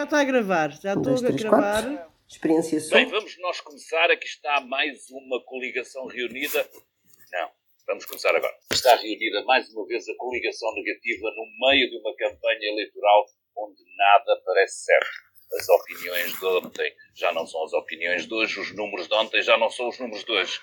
já está a gravar, já estou a gravar. Quatro. Experiência só. Bem, vamos nós começar. Aqui está mais uma coligação reunida. Não, vamos começar agora. Está reunida mais uma vez a coligação negativa no meio de uma campanha eleitoral onde nada parece certo. As opiniões de ontem já não são as opiniões de hoje, os números de ontem já não são os números de hoje.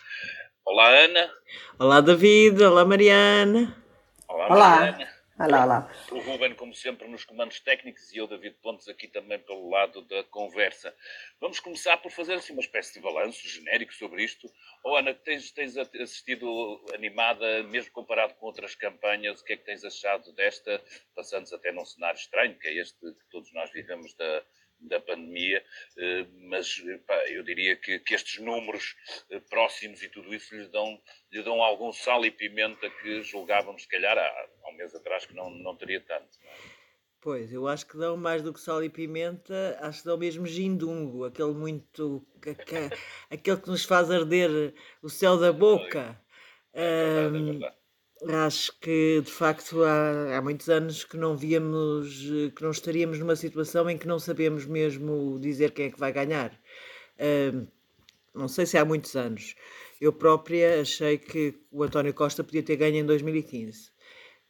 Olá, Ana. Olá, David. Olá, Mariana. Olá, Mariana. Olá. Olá. O Ruben, como sempre, nos comandos técnicos e eu, David Pontes, aqui também pelo lado da conversa. Vamos começar por fazer assim uma espécie de balanço genérico sobre isto. Oh, Ana, tens, tens assistido animada, mesmo comparado com outras campanhas, o que é que tens achado desta, passando até num cenário estranho, que é este que todos nós vivemos da, da pandemia, eh, mas pá, eu diria que, que, estes números eh, próximos e tudo isso lhe dão, lhe dão algum sal e pimenta que julgávamos, se calhar, há, há um mês atrás que não, não teria tanto. Não é? Pois, eu acho que dão mais do que sal e pimenta, acho que dão mesmo gindungo, aquele muito. aquele que nos faz arder o céu da boca. É verdade, é verdade. Acho que de facto há, há muitos anos que não víamos, que não estaríamos numa situação em que não sabemos mesmo dizer quem é que vai ganhar. Uh, não sei se há muitos anos. Eu própria achei que o António Costa podia ter ganho em 2015.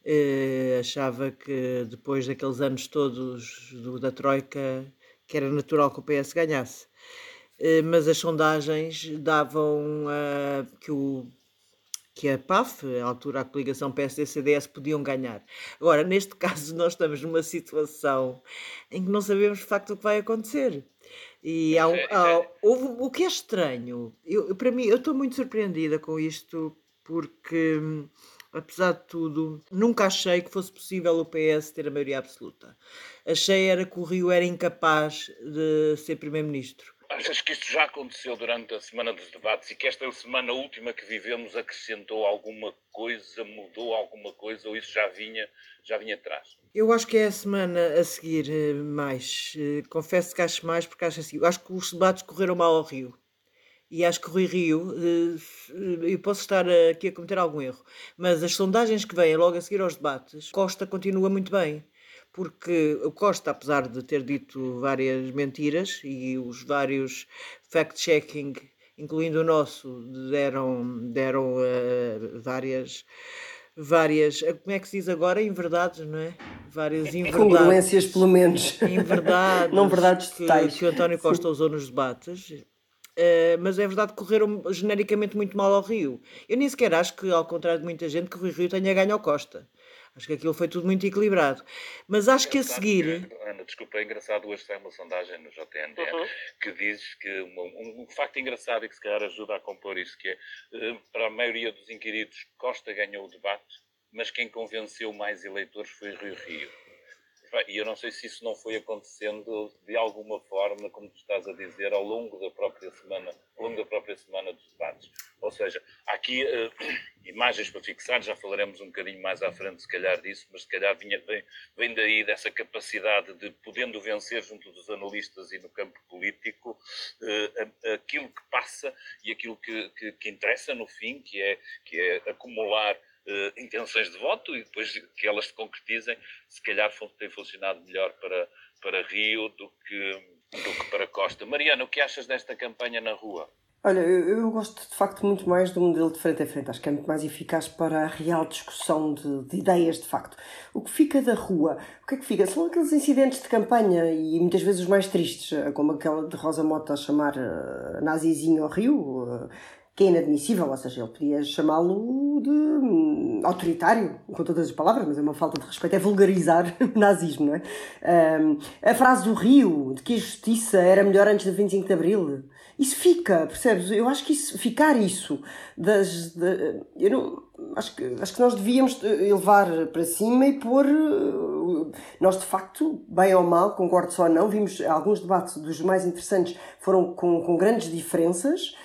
Uh, achava que depois daqueles anos todos do, da Troika que era natural que o PS ganhasse. Uh, mas as sondagens davam que o que a PAF, a altura a coligação PSD-CDS, podiam ganhar. Agora, neste caso, nós estamos numa situação em que não sabemos de facto o que vai acontecer. E há, há, houve, o que é estranho, eu, para mim, eu estou muito surpreendida com isto, porque, apesar de tudo, nunca achei que fosse possível o PS ter a maioria absoluta. Achei era que o Rio era incapaz de ser primeiro-ministro. Achas que isto já aconteceu durante a semana dos debates e que esta semana última que vivemos acrescentou alguma coisa, mudou alguma coisa ou isso já vinha, já vinha atrás? Eu acho que é a semana a seguir eh, mais. Eh, confesso que acho mais porque acho assim. Acho que os debates correram mal ao Rio. E acho que Rui Rio, eh, eu posso estar aqui a cometer algum erro, mas as sondagens que vêm logo a seguir aos debates, Costa continua muito bem porque o Costa, apesar de ter dito várias mentiras e os vários fact-checking, incluindo o nosso, deram, deram uh, várias várias, eh, como é que se diz agora? Inverdades, não é? Várias inverdades. Congruências, pelo menos. Inverdades. não verdades que, totais. que o António Costa Sim. usou nos debates. Uh, mas é verdade que correram genericamente muito mal ao Rio. Eu nem sequer acho que, ao contrário de muita gente, que o Rio tenha ganho ao Costa. Acho que aquilo foi tudo muito equilibrado. Mas acho é que a seguir. Que, Ana, desculpa, é engraçado. Hoje sai uma sondagem no JNDN uhum. que diz que uma, um, um, facto engraçado e que se calhar ajuda a compor isso, que é uh, para a maioria dos inquiridos, Costa ganhou o debate, mas quem convenceu mais eleitores foi Rio Rio. E eu não sei se isso não foi acontecendo de alguma forma, como tu estás a dizer, ao longo da própria semana, ao longo da própria semana dos debates. Ou seja, há aqui uh, imagens para fixar, já falaremos um bocadinho mais à frente, se calhar, disso, mas se calhar vinha, vem, vem daí dessa capacidade de, podendo vencer junto dos analistas e no campo político, uh, aquilo que passa e aquilo que, que, que interessa no fim, que é, que é acumular uh, intenções de voto e depois que elas se concretizem, se calhar tem funcionado melhor para, para Rio do que, do que para Costa. Mariana, o que achas desta campanha na rua? Olha, eu, eu, gosto de facto muito mais do modelo de frente a frente. Acho que é muito mais eficaz para a real discussão de, de, ideias, de facto. O que fica da rua, o que é que fica? São aqueles incidentes de campanha e muitas vezes os mais tristes, como aquela de Rosa Mota a chamar uh, nazizinho ao Rio. Uh, que é inadmissível, ou seja, ele podia chamá-lo de hum, autoritário, com todas as palavras, mas é uma falta de respeito, é vulgarizar nazismo, não é? Um, a frase do Rio, de que a justiça era melhor antes do 25 de Abril, isso fica, percebes? Eu acho que isso, ficar isso, das, de, eu não, acho que, acho que nós devíamos elevar para cima e pôr, uh, nós de facto, bem ou mal, concordo só ou não, vimos alguns debates dos mais interessantes foram com, com grandes diferenças,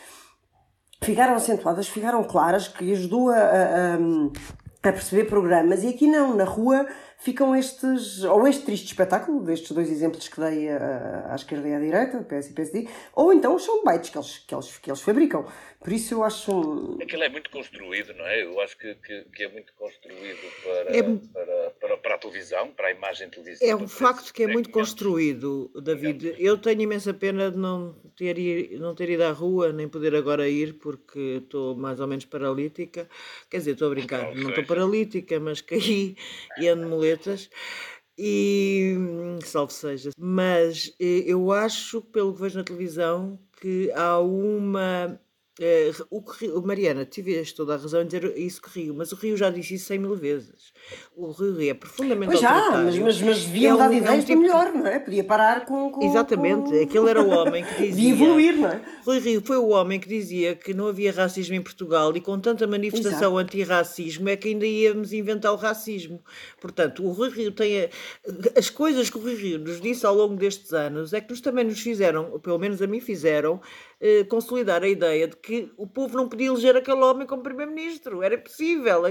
ficaram acentuadas, ficaram claras, que ajudou a, a, a perceber programas, e aqui não, na rua ficam estes, ou este triste espetáculo, destes dois exemplos que dei à, à esquerda e à direita, PS e PSD, ou então os soundbites que eles, que, eles, que eles fabricam. Por isso eu acho. Aquilo é muito construído, não é? Eu acho que, que, que é muito construído para, é... para, televisão, para a imagem televisiva. É um facto que é muito construído, David. Eu tenho imensa pena de não ter, ir, não ter ido à rua, nem poder agora ir, porque estou mais ou menos paralítica. Quer dizer, estou a brincar, não estou paralítica, mas caí e ando moletas. E salve seja. Mas eh, eu acho, pelo que vejo na televisão, que há uma eh, o, o Mariana, tiveste toda a razão em dizer isso que Rio, mas o Rio já disse isso 100 mil vezes. O Rio é profundamente pois já, mas, mas, mas devia é mudar de ideias é tipo... melhor, não é? Podia parar com. com Exatamente, com... aquele era o homem que dizia. De evoluir, não é? Rui Rio foi o homem que dizia que não havia racismo em Portugal e com tanta manifestação anti-racismo é que ainda íamos inventar o racismo. Portanto, o Rui Rio tem. A... As coisas que o Rui Rio nos disse ao longo destes anos é que nos também nos fizeram, pelo menos a mim fizeram, eh, consolidar a ideia de que o povo não podia eleger aquele homem como primeiro-ministro. Era impossível,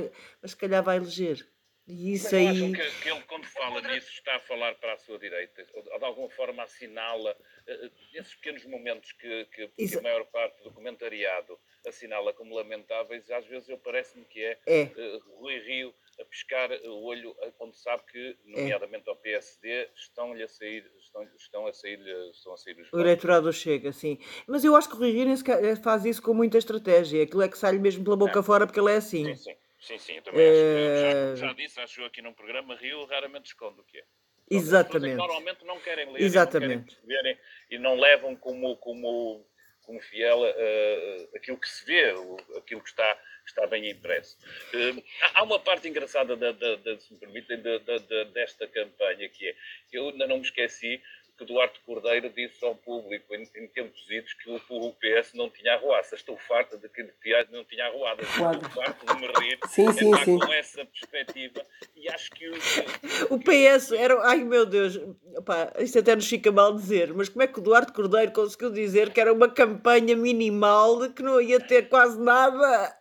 mas se calhar vai eleger. E isso mas aí. Acham que, que, ele, quando fala nisso, está a falar para a sua direita? Ou de alguma forma assinala uh, esses pequenos momentos que, que, que, a maior parte do comentariado assinala como lamentáveis, às vezes eu parece-me que é, é. Uh, Rui Rio a pescar o olho onde sabe que, é. nomeadamente ao PSD, estão-lhe a sair, estão, estão a sair, estão a sair os O eleitorado chega, sim. Mas eu acho que o Rui Rio eh, faz isso com muita estratégia. Aquilo é que sai mesmo pela boca fora porque ele é assim. Sim, sim. Sim, sim, eu também é... acho já, já disse, acho aqui num programa, Rio raramente esconde o que é. Exatamente. Normalmente não querem ler Exatamente. Não querem e não levam como, como, como fiel uh, aquilo que se vê, aquilo que está está bem impresso. Uh, há uma parte engraçada, da, da, da se me permitem, da, desta campanha que é, eu ainda não me esqueci que Duarte Cordeiro disse ao público em, em tempos idos que o, o, PS não tinha arruaça. Estou farta de que não tinha arruadas. Estou farta de me rir sim, sim, sim. com essa perspectiva e acho que o... O PS era... Ai, meu Deus. Opa, isto até nos fica mal dizer, mas como é que o Duarte Cordeiro conseguiu dizer que era uma campanha minimal, de que não ia ter quase nada?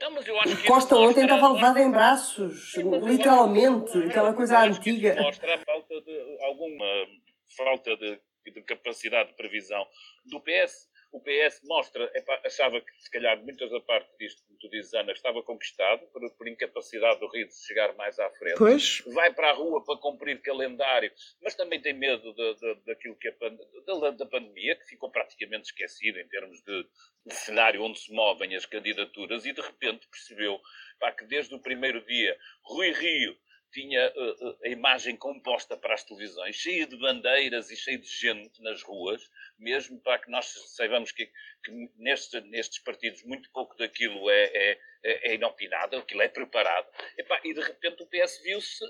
Não, mas eu acho que Costa ontem estava levado em braços, literalmente, aquela coisa antiga. Mostra a falta de alguma falta de, de capacidade de previsão do PS o PS mostra, achava que se calhar muitas da parte disto, como tu dizes, Ana, estava conquistado por, por incapacidade do Rio de chegar mais à frente. Pois. Vai para a rua para cumprir calendário, mas também tem medo de, de, daquilo que é da, da pandemia, que ficou praticamente esquecido em termos de, de, cenário onde se movem as candidaturas, e de repente percebeu pá, que desde o primeiro dia Rui Rio tinha uh, a imagem composta para as televisões, cheia de bandeiras e cheia de gente nas ruas, mesmo para que nós saibamos que, que nestes, nestes, partidos muito pouco daquilo é, é, é inopinado, aquilo é preparado. E, pá, e de repente o PS viu-se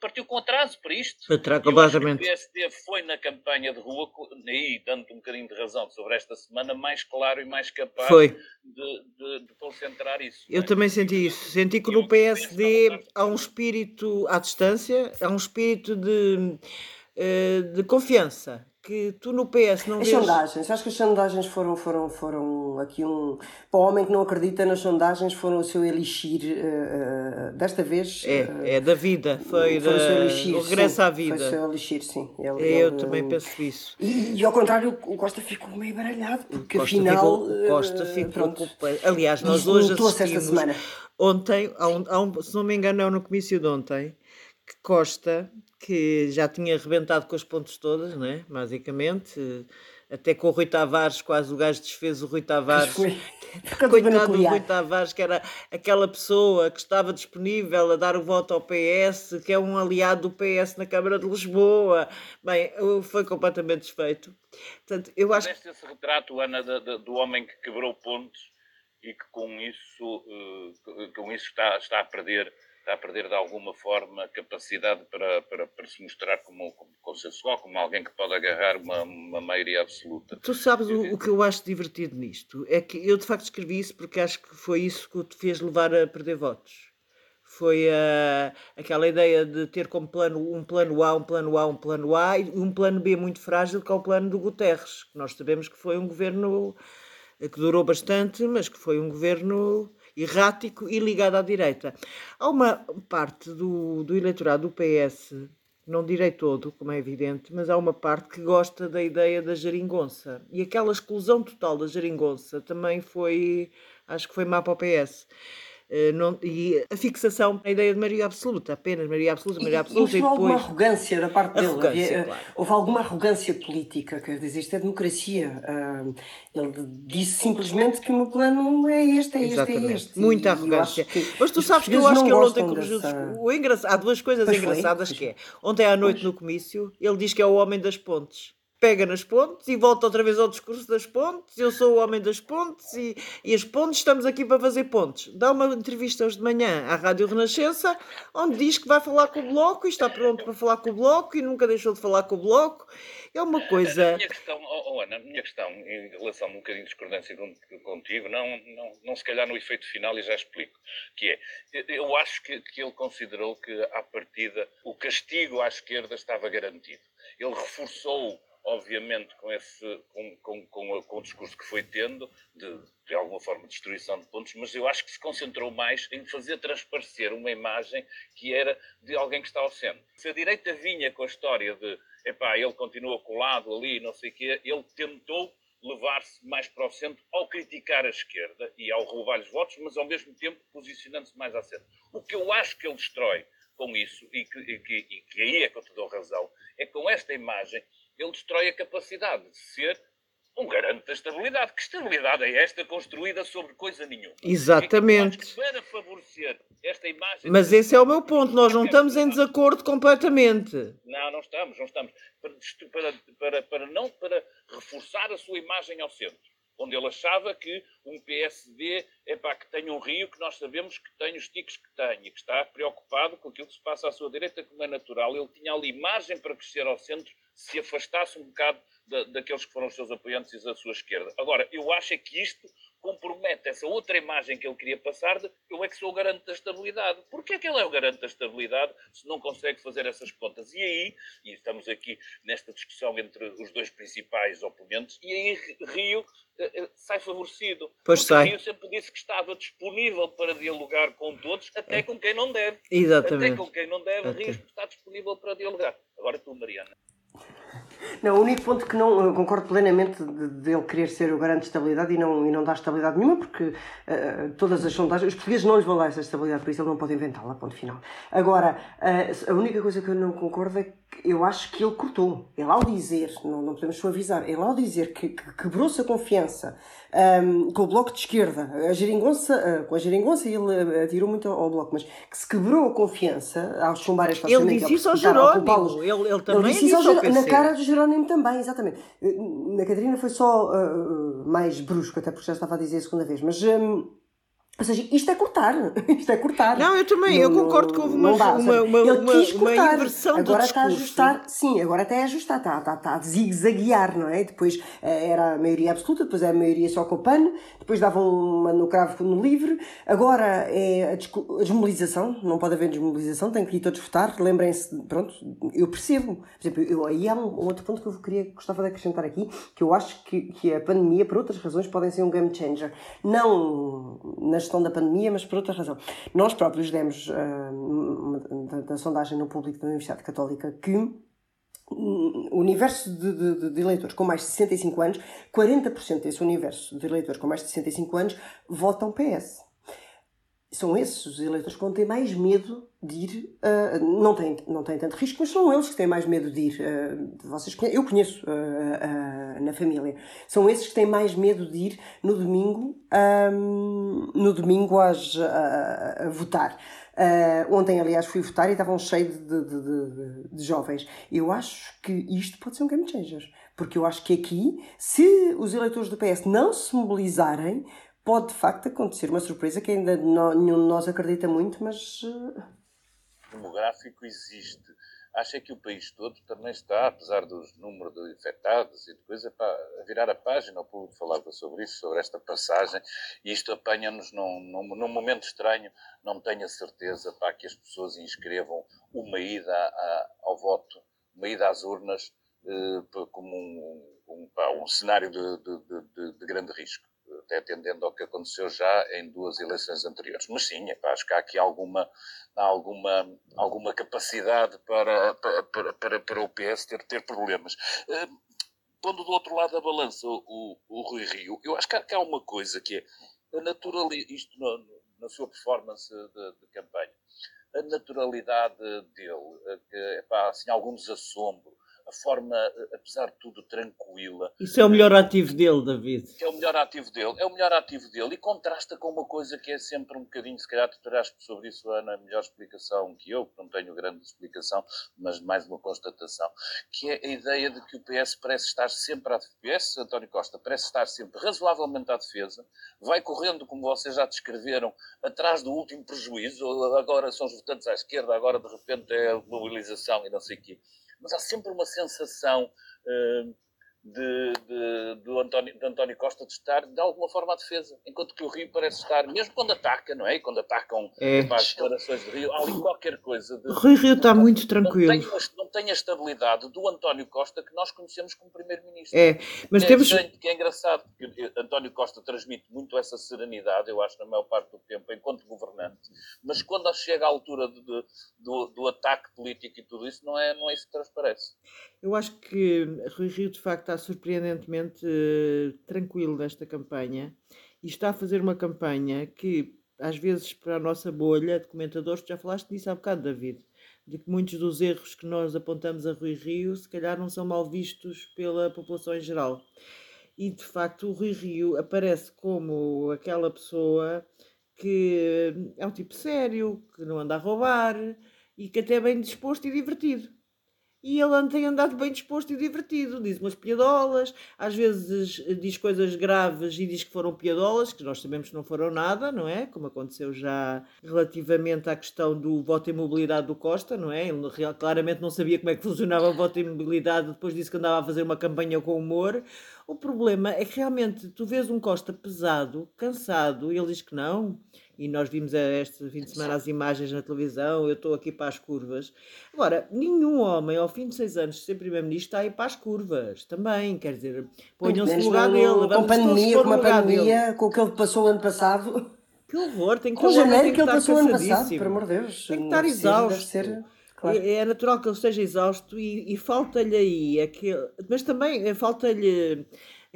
partiu com atraso para isto. Atraso, completamente. O PSD foi na campanha de rua, aí dando um bocadinho de razão sobre esta semana, mais claro e mais capaz foi. De, de, de concentrar isso. Eu é? também senti isso. Senti que no PSD há um espírito à distância, há um espírito de, eh, de confiança que tu no PS não as vês... sondagens, acho que as sondagens foram, foram, foram aqui um... Para o homem que não acredita nas sondagens, foram o seu elixir, uh, uh, desta vez... É, uh, é da vida, foi, foi da... o seu elixir, o regresso sim, à vida. Foi o seu elixir, sim. Ele, Eu ele, também penso isso. E, e, ao contrário, o Costa ficou meio baralhado, porque Costa afinal... Ficou, Costa ficou... Pronto, aliás, nós hoje assistimos... esta semana. Ontem, há um, há um, se não me engano, é no comício de ontem, que Costa que já tinha arrebentado com as pontes todas, né? basicamente. Até com o Rui Tavares, quase o gajo desfez o Rui Tavares. Coitado do Rui Tavares, que era aquela pessoa que estava disponível a dar o voto ao PS, que é um aliado do PS na Câmara de Lisboa. Bem, foi completamente desfeito. Portanto, eu acho... Deste esse retrato, Ana, do, do homem que quebrou pontes e que com isso, uh, com isso está, está a perder está a perder de alguma forma capacidade para, para, para se mostrar como, como consensual, como alguém que pode agarrar uma, uma maioria absoluta. Tu sabes o, o, que eu acho divertido nisto? É que eu de facto escrevi isso porque acho que foi isso que te fez levar a perder votos. Foi uh, aquela ideia de ter como plano um plano A, um plano A, um plano A e um plano B muito frágil, que é o plano do Guterres, que nós sabemos que foi um governo que durou bastante, mas que foi um governo errático e ligado à direita. Há uma parte do, do eleitorado do PS, não direi todo, como é evidente, mas há uma parte que gosta da ideia da geringonça. E aquela exclusão total da geringonça também foi, acho que foi má para o PS. Uh, não, e a fixação, a ideia de maioria absoluta, apenas maioria absoluta, maioria absoluta e, e, e depois... alguma arrogância da parte dele. Havia, eh, claro. Houve alguma arrogância política, quer dizer, isto é democracia. Uh, ele disse simplesmente que o meu plano é este, é Exatamente. este, é este. Muita arrogância. Mas tu sabes que eu acho que ele ontem corrigiu dessa... o engraçado. Há duas coisas pois engraçadas foi, que é. Ontem à noite pois. no comício, ele diz que é o homem das pontes pega nas pontes e volta outra vez ao discurso das pontes. Eu sou o homem das pontes e, e as pontes estamos aqui para fazer pontes. Dá uma entrevista hoje de manhã à Rádio Renascença, onde diz que vai falar com o Bloco e está pronto para falar com o Bloco e nunca deixou de falar com o Bloco. É uma coisa. A minha questão, oh, oh Ana, a minha questão em relação a um bocadinho de discordância contigo, não, não, não se calhar no efeito final e já explico, que é, eu acho que, que ele considerou que à partida o castigo à esquerda estava garantido. Ele reforçou obviamente com, esse, com, com, com, com, o discurso que foi tendo, de, de alguma forma, destruição de pontos, mas eu acho que se concentrou mais em fazer transparecer uma imagem que era de alguém que está ao centro. Se a direita vinha com a história de, epá, ele continua colado ali, não sei o quê, ele tentou levar-se mais para o centro ao criticar a esquerda e ao roubar-lhes votos, mas ao mesmo tempo posicionando-se mais ao centro. O que eu acho que ele destrói com isso, e que, e que, e que aí é que eu te dou razão, é com esta imagem ele destrói a capacidade de ser um garante da estabilidade. Que estabilidade é esta construída sobre coisa nenhuma? Exatamente. É para favorecer esta imagem. Mas esse é o meu ponto. Nós não estamos em desacordo completamente. Não, não estamos, não estamos. Para, para, para, não para reforçar a sua imagem ao centro. Onde ele achava que um PSD é para que tenha um Rio que nós sabemos que tem os ticos que tem e que está preocupado com aquilo que se passa à sua direita, como é natural. Ele tinha ali margem para crescer ao centro se afastasse um bocado da, daqueles que foram os seus apoiantes e da sua esquerda. Agora, eu acho é que isto compromete essa outra imagem que ele queria passar de eu é que sou o garante da estabilidade. Porquê é que ele é o garante da estabilidade se não consegue fazer essas contas? E aí, e estamos aqui nesta discussão entre os dois principais oponentes, e aí Rio uh, sai favorecido. Pois sai. Rio sempre disse que estava disponível para dialogar com todos, até é. com quem não deve. Exatamente. Até com quem não deve, Rio está disponível para dialogar. Agora tu, Mariana. Não, o único ponto que não concordo plenamente de, de, ele querer ser o garante de estabilidade e não, e não dar estabilidade nenhuma, porque uh, todas as sondagens, os portugueses não lhes vão dar essa estabilidade, por isso ele não pode inventá-la, ponto final. Agora, uh, a única coisa que eu não concordo é que eu acho que ele cortou. Ele ao dizer, não, não podemos suavizar, ele ao dizer que, que quebrou-se a confiança um, com o bloco de esquerda, a geringonça, uh, com a geringonça ele atirou muito ao, bloco, mas que se quebrou a confiança ao chumbar esta Ele disse isso ao Jerónimo, ele, ele também ele disse isso ao, na cara do Jerónimo também, exatamente. Na Catarina foi só uh, mais brusco, até porque já estava a dizer a segunda vez, mas... Um, ou seja, isto é cortar. Isto é cortar. Não, eu também, não, eu concordo que houve uma, dá, uma, uma, ele uma, cortar. uma inversão agora do está a ajustar, sim, agora até a ajustar, está, está, está a zigue-zaguear, não é? Depois eh, era a maioria absoluta, depois é a maioria só com o PAN, depois davam uma no cravo no livre, agora é a, desmobilização, não pode haver desmobilização, tem que ir todos votar, lembrem-se, pronto, eu percebo. Por exemplo, eu, aí há um, um, outro ponto que eu queria, gostava de acrescentar aqui, que eu acho que, que a pandemia, por outras razões, podem ser um game changer. Não nas gestão da pandemia, mas por outra razão. Nós próprios demos uh, da, da, sondagem no público da Universidade Católica que o universo de, de, de, eleitores com mais de 65 anos, 40% desse universo de eleitores com mais de 65 anos votam PS são esses os eleitores que vão ter mais medo de ir. Uh, não, têm, não têm tanto risco, mas são eles que têm mais medo de ir. Uh, vocês eu conheço uh, na família. São esses que têm mais medo de ir no domingo, um, no domingo às, a, a votar. ontem, aliás, fui votar e estavam cheios de, de, de, de, jovens. Eu acho que isto pode ser um game changer. Porque eu acho que aqui, se os eleitores do PS não se mobilizarem, pode de facto acontecer uma surpresa que ainda não, nenhum de nós acredita muito, mas. Eh, demográfico existe. Acha que o país todo também está, apesar dos números de infectados e de coisa, para virar a página. O público falava sobre isso, sobre esta passagem, e isto apanha-nos num, num, num, momento estranho. Não tenho a certeza para que as pessoas inscrevam uma ida a, ao voto, uma ida às urnas, eh, como um, um, um cenário de, de, de, de grande risco até atendendo ao que aconteceu já em duas eleições anteriores. Mas sim, epá, acho que há aqui alguma, alguma, alguma capacidade para, para, para, para o PS ter, ter problemas. Uh, pondo do outro lado da balança o, o, Rui Rio, eu acho que há, que há uma coisa que é a naturalidade, isto na sua performance de, de campanha. A naturalidade dele, que, epá, assim, algum desassombro, a forma, apesar de tudo, tranquila. Isso é o melhor ativo dele, David. É o melhor ativo dele, é o melhor ativo dele e contrasta com uma coisa que é sempre um bocadinho, se calhar tu terás sobre isso, Ana, a melhor explicação que eu, que não tenho grande explicação, mas mais uma constatação, que é a ideia de que o PS parece estar sempre à defesa, António Costa parece estar sempre razoavelmente à defesa, vai correndo, como vocês já descreveram, atrás do último prejuízo, agora são os votantes à esquerda, agora de repente é a mobilização e não sei o quê mas há sempre uma sensação uh, de, de, do António, de António Costa de estar de alguma forma à defesa, enquanto que o Rio parece estar, mesmo quando ataca, não é? E quando atacam é. as declarações de Rio, há ali qualquer coisa de. Rio, Rio está muito tranquilo. Não tem, não tem, a estabilidade do António Costa que nós conhecemos como Primeiro-Ministro. É, mas é, temos. Que é engraçado, porque António Costa transmite muito essa serenidade, eu acho, na maior parte do tempo, enquanto governante, mas quando chega à altura de, de, do, do ataque político e tudo isso, não é, não é isso que transparece. Eu acho que Rui Rio, de facto, está surpreendentemente uh, tranquilo nesta campanha e está a fazer uma campanha que, às vezes, para a nossa bolha de comentadores, já falaste disso há bocado, David, de que muitos dos erros que nós apontamos a Rui Rio, se calhar, não são mal vistos pela população em geral. E, de facto, o Rui Rio aparece como aquela pessoa que é um tipo sério, que não anda a roubar e que até é bem disposto e divertido e ele tem andado bem disposto e divertido. Diz umas piadolas, às vezes eh, diz coisas graves e diz que foram piadolas, que nós sabemos que não foram nada, não é? Como aconteceu já relativamente à questão do voto em mobilidade do Costa, não é? Ele claramente não sabia como é que funcionava o voto em mobilidade, depois disse que andava a fazer uma campanha com humor. O problema é que realmente tu vês um Costa pesado, cansado, e ele diz que não e nós vimos este fim de semana as imagens na televisão, eu estou aqui para as curvas. Agora, nenhum homem ao fim de seis anos de ser Primeiro-Ministro está aí para as curvas também, quer dizer, ponham-se no lugar dele. Com pandemia, com uma pandemia, com o que ele passou ano passado. Que horror, tem que Com o janeiro que ele passou ano passado, por amor de Deus. Tem que estar exausto. Ser, claro. é, é, natural que ele esteja exausto e, e falta-lhe aí, aquele, mas também falta-lhe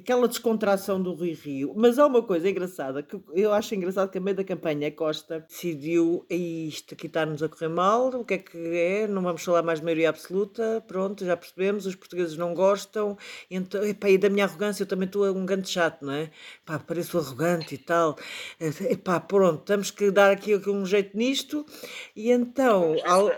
aquela descontração do Rui Rio. Mas há uma coisa engraçada, que eu acho engraçado que a meio da campanha a Costa decidiu isto aqui está-nos a correr mal, o que é que é? Não vamos falar mais de maioria absoluta, pronto, já percebemos, os portugueses não gostam, então, epá, e da minha arrogância eu também estou um grande chato, não é? Pá, pareço arrogante e tal. Epá, pronto, temos que dar aqui um jeito nisto, e então, al,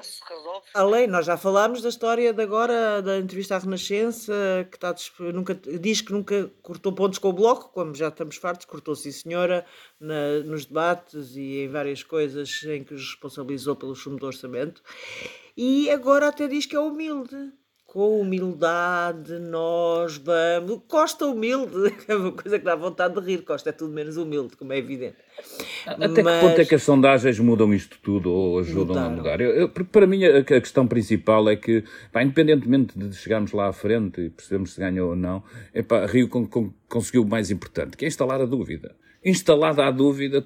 além, nós já falámos da história de agora, da entrevista à Renascença, que está, nunca, diz que nunca cortou pontos com o Bloco, como já estamos fartos, cortou sim senhora, na, nos debates e em várias coisas em que os responsabilizou pelo chumbo do orçamento. E agora até diz que é humilde com humildade nós vamos. Costa humilde, é uma coisa que dá vontade de rir. Costa é tudo menos humilde, como é evidente. Até Mas... que ponto é que as sondagens mudam isto tudo ou ajudam Mudaram. a mudar? Eu, eu, porque para mim a, a, questão principal é que, pá, independentemente de chegarmos lá à frente e percebermos se ganhou ou não, é pá, Rio con, con, conseguiu o mais importante, que é instalar a dúvida instalada a dúvida,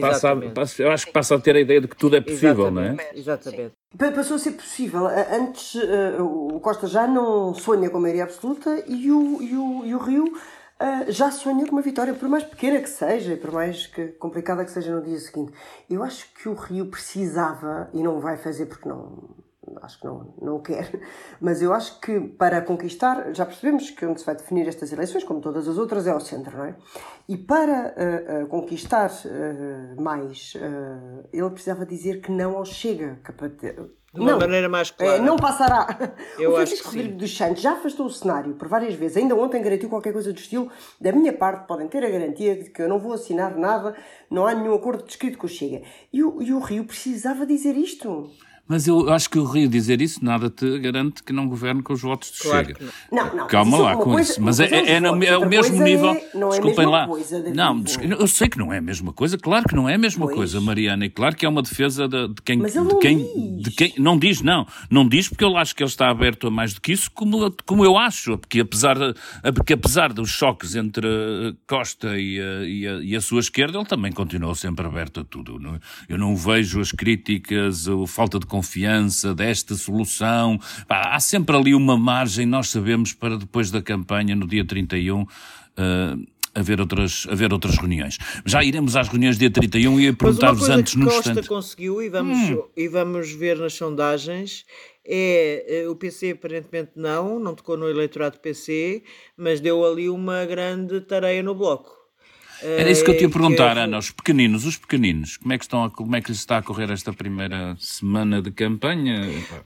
passa, passa, eu acho que passa a ter a ideia de que tudo é possível, Exatamente. não é? Exatamente. Passou a ser possível. Antes, uh, o Costa já não sonha com a maioria absoluta e o, e o, e o Rio uh, já sonha com uma vitória, por mais pequena que seja e por mais que complicada que seja no dia seguinte. Eu acho que o Rio precisava, e não vai fazer porque não, acho que não, não quer, mas eu acho que para conquistar, já percebemos que onde se vai definir estas eleições, como todas as outras, é ao centro, não é? E para uh, uh, conquistar uh, mais, ele precisava dizer que não ao Chega. Que para ter, de uma não, maneira mais clara. não passará. Eu o Francisco Rodrigues dos Santos já afastou o cenário por várias vezes. Ainda ontem garantiu qualquer coisa do estilo. Da minha parte, podem ter a garantia de que eu não vou assinar nada, não há nenhum acordo descrito com o Chega. E o, e o Rio precisava dizer isto. Mas eu acho que o Rio dizer isso nada te garante que não governe com os votos de claro Chega. Não, não. Calma lá com coisa, isso. Mas é, é, é, no, é o mesmo nível. É, não é Desculpem lá. Coisa, não, eu sei que não é a mesma coisa. Claro que não é a mesma pois. coisa, Mariana. E claro que é uma defesa de, de quem. Mas de quem, diz. de quem. Não diz, não. Não diz porque eu acho que ele está aberto a mais do que isso, como, como eu acho. Porque apesar, porque apesar dos choques entre Costa e a, e, a, e a sua esquerda, ele também continuou sempre aberto a tudo. Eu não vejo as críticas, a falta de confiança desta solução. Há sempre ali uma margem, nós sabemos, para depois da campanha, no dia 31, uh, haver outras, haver outras reuniões. Já iremos às reuniões dia 31 e ia perguntar-vos antes no instante. Costa conseguiu, e vamos, hum. e vamos ver nas sondagens, é eh, o PC aparentemente não, não tocou no eleitorado PC, mas deu ali uma grande tarefa no bloco. Era isso que eu te ia perguntar, Ana, os pequeninos, os pequeninos, como é que, estão a, como é que lhes está a correr esta primeira semana de campanha?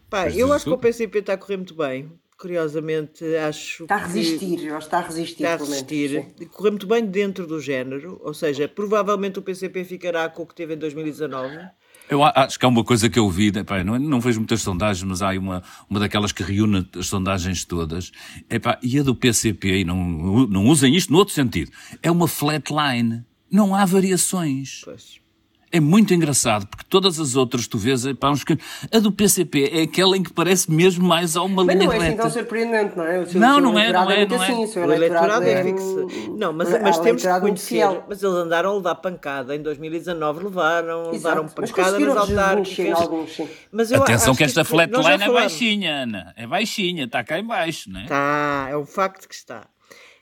Pá, eu acho que o PCP está a correr muito bem. Curiosamente acho está a resistir, eu acho que está a resistir está a resistir, correr muito bem dentro do género ou seja, provavelmente o PCP ficará com o que teve em 2019 eu acho que há uma coisa que eu vi, epá, não, não vejo muitas sondagens, mas há uma, uma daquelas que reúne as sondagens todas, epá, e a do PCP, e não, não usem isto no outro sentido, é uma flatline. Não há variações. Pois é muito engraçado, porque todas as outras tu vês, pá, uns... a do PCP é aquela em que parece mesmo mais a uma mas linha reta. Mas não é assim tão surpreendente, não é? O seu, não, seu não é, não é, é não é. Assim, o eleitorado é, é fixo. Não, mas, mas temos que conhecer, mas eles andaram a levar pancada, em 2019 levaram, levaram pancada nas autárquicas. Mas eu Atenção que esta flatline é baixinha, Ana, é baixinha, está cá em baixo, não é? Está, é um facto que está.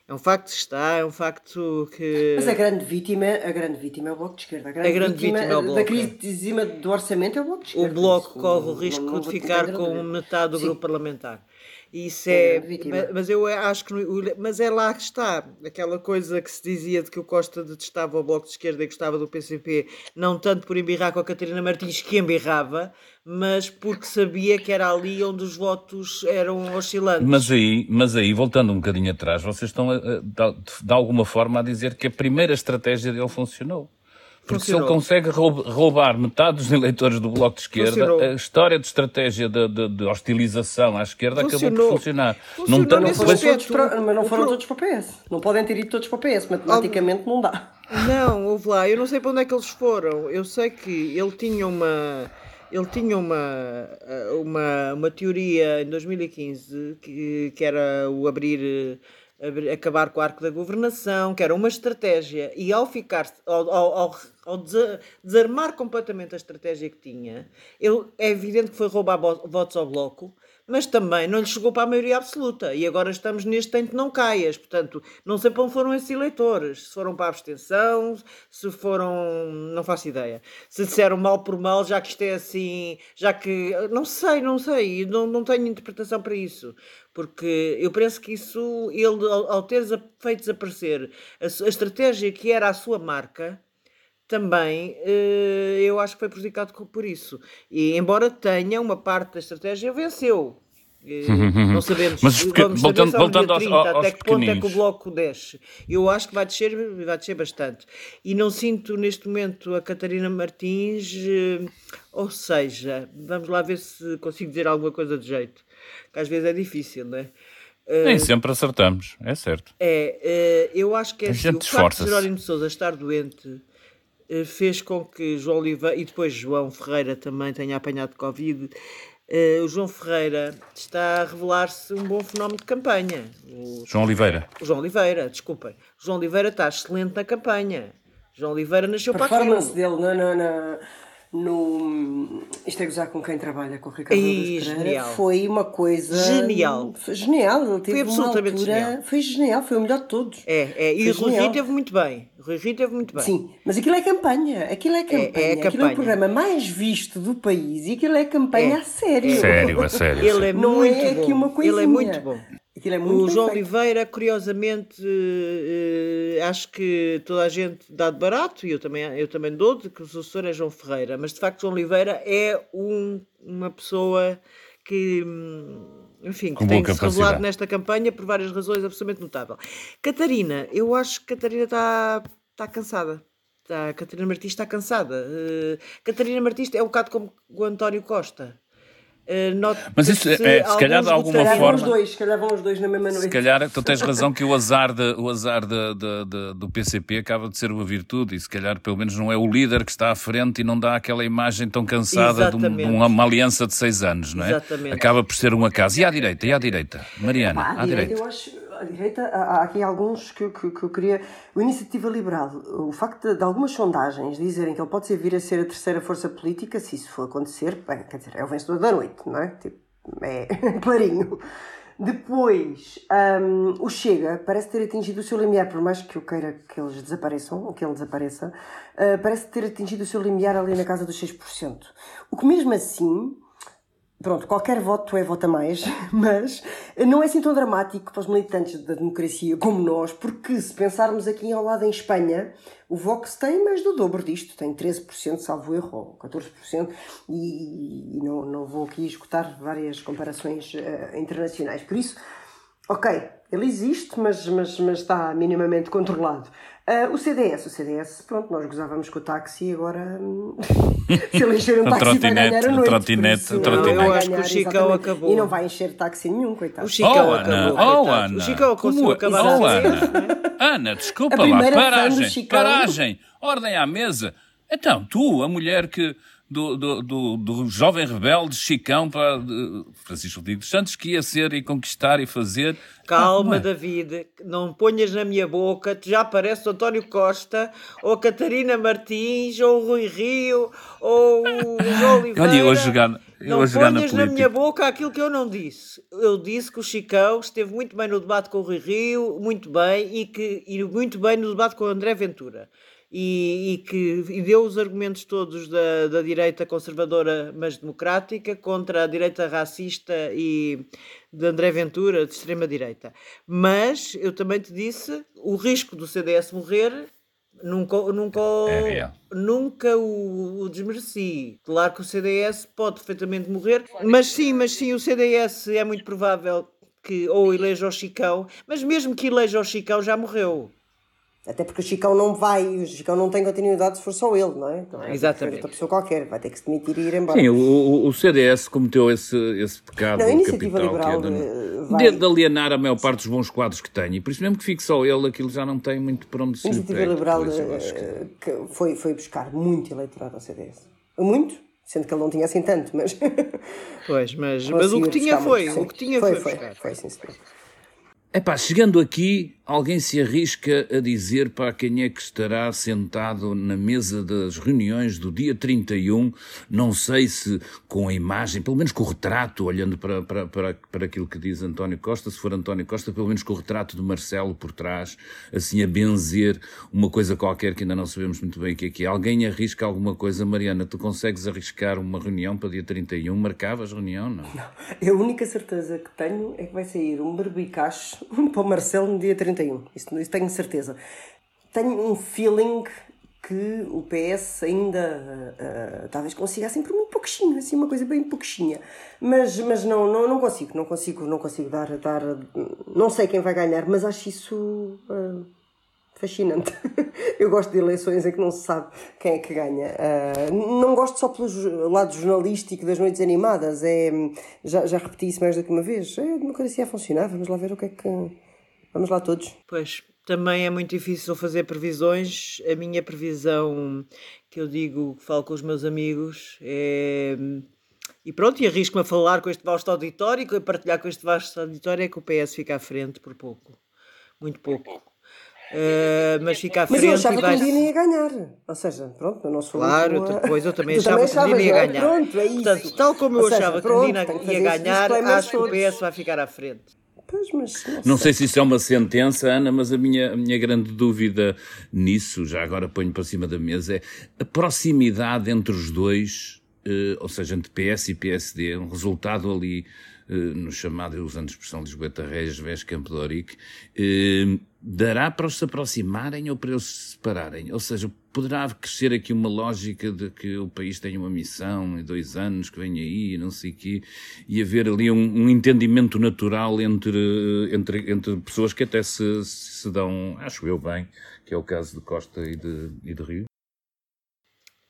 É um facto que está, é um facto que. Mas a grande vítima, a grande vítima é o Bloco de Esquerda. A grande, a grande vítima, vítima é o Bloco. Da crise do orçamento é o Bloco de Esquerda. O Bloco corre o risco não, não de ficar com metade do Sim. grupo parlamentar. Isso é, mas eu acho que, mas é lá que está, aquela coisa que se dizia de que o Costa detestava o Bloco de Esquerda e gostava do PCP, não tanto por embirrar com a Catarina Martins, que embirrava, mas porque sabia que era ali onde os votos eram oscilantes. Mas aí, mas aí voltando um bocadinho atrás, vocês estão, a, a, de alguma forma, a dizer que a primeira estratégia dele funcionou. Porque se ele consegue roubar metade dos eleitores do Bloco de Esquerda, Funcionou. a história de estratégia de, de, de hostilização à esquerda Funcionou. acabou por funcionar. Funcionou não, não foram todos para, mas não foram todos para o PS. Não podem ter ido todos para o PS. Matematicamente não dá. Não, houve lá. Eu não sei para onde é que eles foram. Eu sei que ele tinha uma... Ele tinha uma, uma, uma teoria em 2015 que, que era o abrir acabar com o arco da governação, que era uma estratégia, e ao ficar, ao, ao, ao desarmar completamente a estratégia que tinha, ele, é evidente que foi roubar votos ao bloco, mas também não lhe chegou para a maioria absoluta. E agora estamos neste tento não caias. Portanto, não sei para onde foram esses eleitores. Se foram para a abstenção, se foram. não faço ideia. Se disseram mal por mal, já que isto é assim. já que. não sei, não sei. Não, não tenho interpretação para isso. Porque eu penso que isso, ele, ao ter feito desaparecer a, a estratégia que era a sua marca também uh, eu acho que foi prejudicado por isso. E embora tenha uma parte da estratégia, venceu. Uh, não sabemos. Mas porque, vamos voltando, saber voltando 30, aos, aos até que ponto é que o bloco desce. Eu acho que vai descer, vai descer bastante. E não sinto neste momento a Catarina Martins, uh, ou seja, vamos lá ver se consigo dizer alguma coisa de jeito. Que às vezes é difícil, não é? Nem sempre acertamos, é certo. É, eu acho que é assim, o facto de Jerónimo de Souza estar doente eh, fez com que João Oliveira e depois João Ferreira também tenha apanhado Covid. Uh, o João Ferreira está a revelar-se um bom fenómeno de campanha. O, João Oliveira. O João Oliveira, desculpem. O João Oliveira está excelente na campanha. João Oliveira nasceu para aquilo. A performance dele na, na, na, no Isto é gozar com quem trabalha com o Ricardo e, genial. foi uma coisa genial. Foi genial, ele teve foi absolutamente altura, genial. Foi genial, foi o melhor de todos. É, é. e foi o Rui teve muito bem. O Rui teve muito bem. Sim, mas aquilo é campanha. Aquilo é campanha. É, é campanha. Aquilo é o programa mais visto do país e aquilo é campanha é. a sério. Sério, a sério. Ele é Não muito é bom. aqui uma coisinha. Ele é muito bom. É o João Oliveira, curiosamente, uh, acho que toda a gente dá de barato, e eu também, eu também dou, de que o sucessor é João Ferreira, mas de facto João Oliveira é um, uma pessoa que, hum, enfim, que tem que se revelar nesta campanha por várias razões absolutamente notável. Catarina, eu acho que Catarina está tá cansada. Tá, Catarina Martins está cansada. Uh, Catarina Martins é um bocado como o António Costa. Eh, Mas isso, é, se calhar de alguma forma. Os dois, se calhar vão os dois na mesma noite. Se calhar tu tens razão que o azar, de, o azar de, de, de, do PCP acaba de ser uma virtude e se calhar pelo menos não é o líder que está à frente e não dá aquela imagem tão cansada de, um, de, uma aliança de seis anos, não é? Exatamente. Acaba por ser um acaso. E à direita, e à direita? Mariana, à, à direita. direita. Eu acho à direita, há aqui alguns que, que, que, eu queria. O Iniciativa Liberal, o facto de, de, algumas sondagens dizerem que ele pode vir a ser a terceira força política, se isso for acontecer, bem, quer dizer, é o vencedor da noite, não é? Tipo, é clarinho. Depois, um, o Chega parece ter atingido o seu limiar, por mais que eu queira que eles desapareçam, ou que ele desapareça, uh, parece ter atingido o seu limiar ali na casa dos 6%. O que mesmo assim Pronto, qualquer voto é voto a mais, mas não é assim tão dramático para os militantes da democracia como nós, porque se pensarmos aqui ao lado em Espanha, o Vox tem mais do dobro disto, tem 13%, salvo erro, ou 14%, e, e não, não vou aqui escutar várias comparações uh, internacionais. Por isso, ok, ele existe, mas, mas, mas está minimamente controlado. Uh, o CDS, o CDS, pronto, nós gozávamos com o táxi e agora hum, se ele encher um táxi vai ganhar a noite. Trotinete, isso, trotinete. Não, eu acho que o Chicão acabou. E não vai encher táxi nenhum, coitado. O Chicão oh, acabou. Ana, oh, Ana. O Chicão conseguiu acabar oh, a Ana. Ana, desculpa lá, paragem, paragem, ordem à mesa. Então, tu, a mulher que do, do, do, do jovem rebelde Chicão para Francisco Rodrigues Santos que ia ser e conquistar e fazer. Calma, Ah, é? David, não ponhas na minha boca, tu já parece o António Costa, ou a Catarina Martins, ou o Rui Rio, ou o Oliveira. Olha, eu a jogar, não na ponhas na política. minha boca aquilo que eu não disse. Eu disse que o Chicão esteve muito bem no debate com o Rui Rio, muito bem, e, que, e muito bem no debate com o André Ventura. E, e que e deu os argumentos todos da, da direita conservadora, mas democrática, contra a direita racista e de André Ventura, de extrema-direita. Mas eu também te disse o risco do CDS morrer. Nunca, nunca, É nunca o, o desmereci. Claro que o CDS pode perfeitamente morrer, mas sim, mas sim, o CDS é muito provável que ou eleja o Chicão, mas mesmo que eleja o Chicão já morreu. Até porque o Chicão não vai, o Chicão não tem continuidade se for só ele, não é? Então, é Exatamente. Outra pessoa qualquer, vai ter que se demitir e ir embora. Sim, o, o- CDS cometeu esse, esse pecado Não, a Iniciativa capital que é Liberal, de, eh, vai- de, de alienar a maior parte dos bons quadros que tem. E por isso mesmo que fique só ele, aquilo já não tem muito para onde A se Iniciativa pega. Liberal isso acho que- eh, que foi, foi buscar muito eleitorado ao CDS. Muito, sendo que ele não tinha assim tanto, mas. Pois, mas, mas o que tinha foi, o que tinha foi. foi, Foi, buscar. foi, sim, senhor. Epá, chegando aqui, alguém se arrisca a dizer para quem é que estará sentado na mesa das reuniões do dia 31, não sei se com a imagem, pelo menos com o retrato, olhando para, para, para, para aquilo que diz António Costa, se for António Costa, pelo menos com o retrato de Marcelo por trás, assim a benzer uma coisa qualquer que ainda não sabemos muito bem o que é que é. Alguém arrisca alguma coisa, Mariana? Tu consegues arriscar uma reunião para dia 31? Marcavas reunião, não? A única certeza que tenho é que vai sair um berbicacho para o Marcelo no dia 31. Isso, isso tenho certeza. Tenho um feeling que o PS ainda ah, ah, talvez consiga assim por um pouquinho, assim uma coisa bem pouquinha. Mas, mas não, não, não consigo, não consigo, não consigo dar, dar. Não sei quem vai ganhar, mas acho isso. ah, fascinante. Eu gosto de eleições em que não se sabe quem é que ganha. Não gosto só pelo lado jornalístico das noites animadas. É, já, já repeti isso mais do que uma vez. É a democracia a funcionar. Vamos lá ver o que é que. Vamos lá todos. Pois, também é muito difícil fazer previsões. A minha previsão, que eu digo, que falo com os meus amigos, é. E pronto, e arrisco-me a falar com este vasto auditório e a partilhar com este vasto auditório é que o PS fica à frente por pouco. Muito pouco. Eh, mas fica à Mas frente eu achava e que vai. um dia não ia ganhar. Ou seja, pronto, eu não sou Claro, ah, depois eu também achava que o Medina ia ganhar. Pronto, é isso. Portanto, tal como eu seja, achava que pronto, o Medina que ia ganhar, acho que o. PS vai ficar à frente. Pois, mas não, Não sei se isso é uma sentença, Ana, mas a minha, a minha grande dúvida nisso, já agora ponho para cima da mesa, é a proximidade entre os dois, eh, ou seja, entre PS e PSD, um resultado ali eh, no chamado, eu usando a expressão Lisboeta Reis, Vés Campo de Orique, eh, dará para os se aproximarem ou para eles se separarem? Ou seja, poderá crescer aqui uma lógica de que o país tem uma missão em dois anos que vem aí, não sei o quê, e haver ali um, um entendimento natural entre, entre, entre pessoas que até se, se dão, acho eu bem, que é o caso de Costa e de, e de Rio.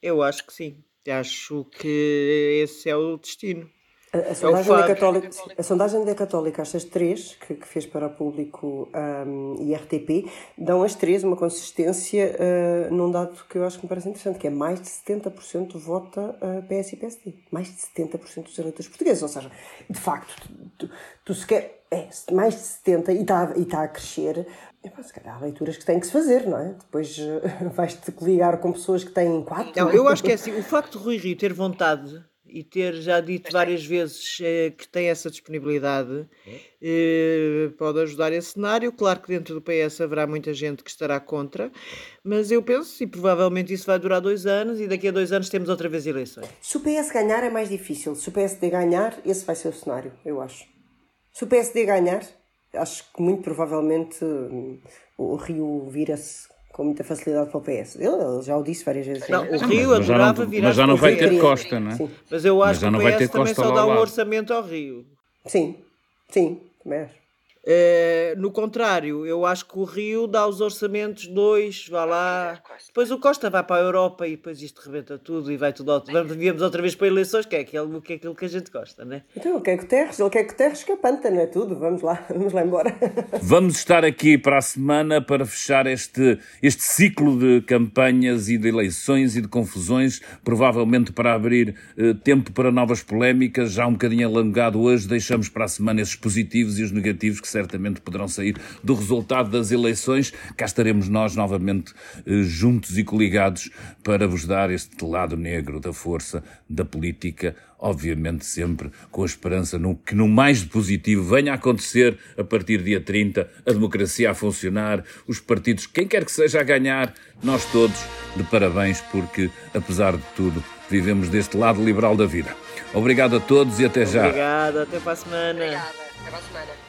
Eu acho que sim. Acho que esse é o destino. A, a sondagem, da Fábio. Católica, a sondagem da Católica, estas três, que, que fez para o público um, e RTP, dão as três uma consistência uh, num dado que eu acho que me parece interessante, que é mais de 70% vota uh, PS e PSD. Mais de 70% dos eleitores portugueses. Ou seja, de facto, tu, tu, tu se quer. É, mais de 70% e está e tá a crescer. Epá, se calhar há leituras que têm que se fazer, não é? Depois uh, vais-te coligar com pessoas que têm quatro. Não, eu acho que é assim, o facto de Rui Rio ter vontade e ter já dito várias vezes eh, que tem essa disponibilidade, eh, pode ajudar esse cenário. Claro que dentro do PS haverá muita gente que estará contra, mas eu penso, e provavelmente isso vai durar dois anos, e daqui a dois anos temos outra vez eleições. Se o PS ganhar é mais difícil. Se o PSD ganhar, esse vai ser o cenário, eu acho. Se o PSD ganhar, acho que muito provavelmente hum, o Rio vira-se com muita facilidade para o PS. Ele, já o disse várias vezes. Não, o Rio adorava virar Mas já não vai ter Costa, não é? Sim. Mas eu acho mas que o PS também só dá um orçamento ao Rio. Sim, sim, também acho. Uh, no contrário, eu acho que o Rio dá os orçamentos dois, vá lá. Depois o Costa vai para a Europa e depois isto rebenta tudo e vai tudo. Ao... Vamos, viemos outra vez para eleições, que é aquilo que, é aquilo que a gente gosta, né? Então ele quer que Terres, ele quer que Terres capanta, não é tudo? Vamos lá, vamos lá embora. Vamos estar aqui para a semana para fechar este, este ciclo de campanhas e de eleições e de confusões, provavelmente para abrir eh, tempo para novas polémicas, já um bocadinho alongado hoje. Deixamos para a semana esses positivos e os negativos que certamente poderão sair do resultado das eleições. Cá estaremos nós novamente eh, juntos e coligados para vos dar este lado negro da força da política, obviamente sempre com a esperança no, que no mais positivo venha a acontecer a partir do dia 30, a democracia a funcionar, os partidos, quem quer que seja a ganhar, nós todos de parabéns porque, apesar de tudo, vivemos deste lado liberal da vida. Obrigado a todos e até já. Obrigado, até para a semana. Obrigada, até para a semana.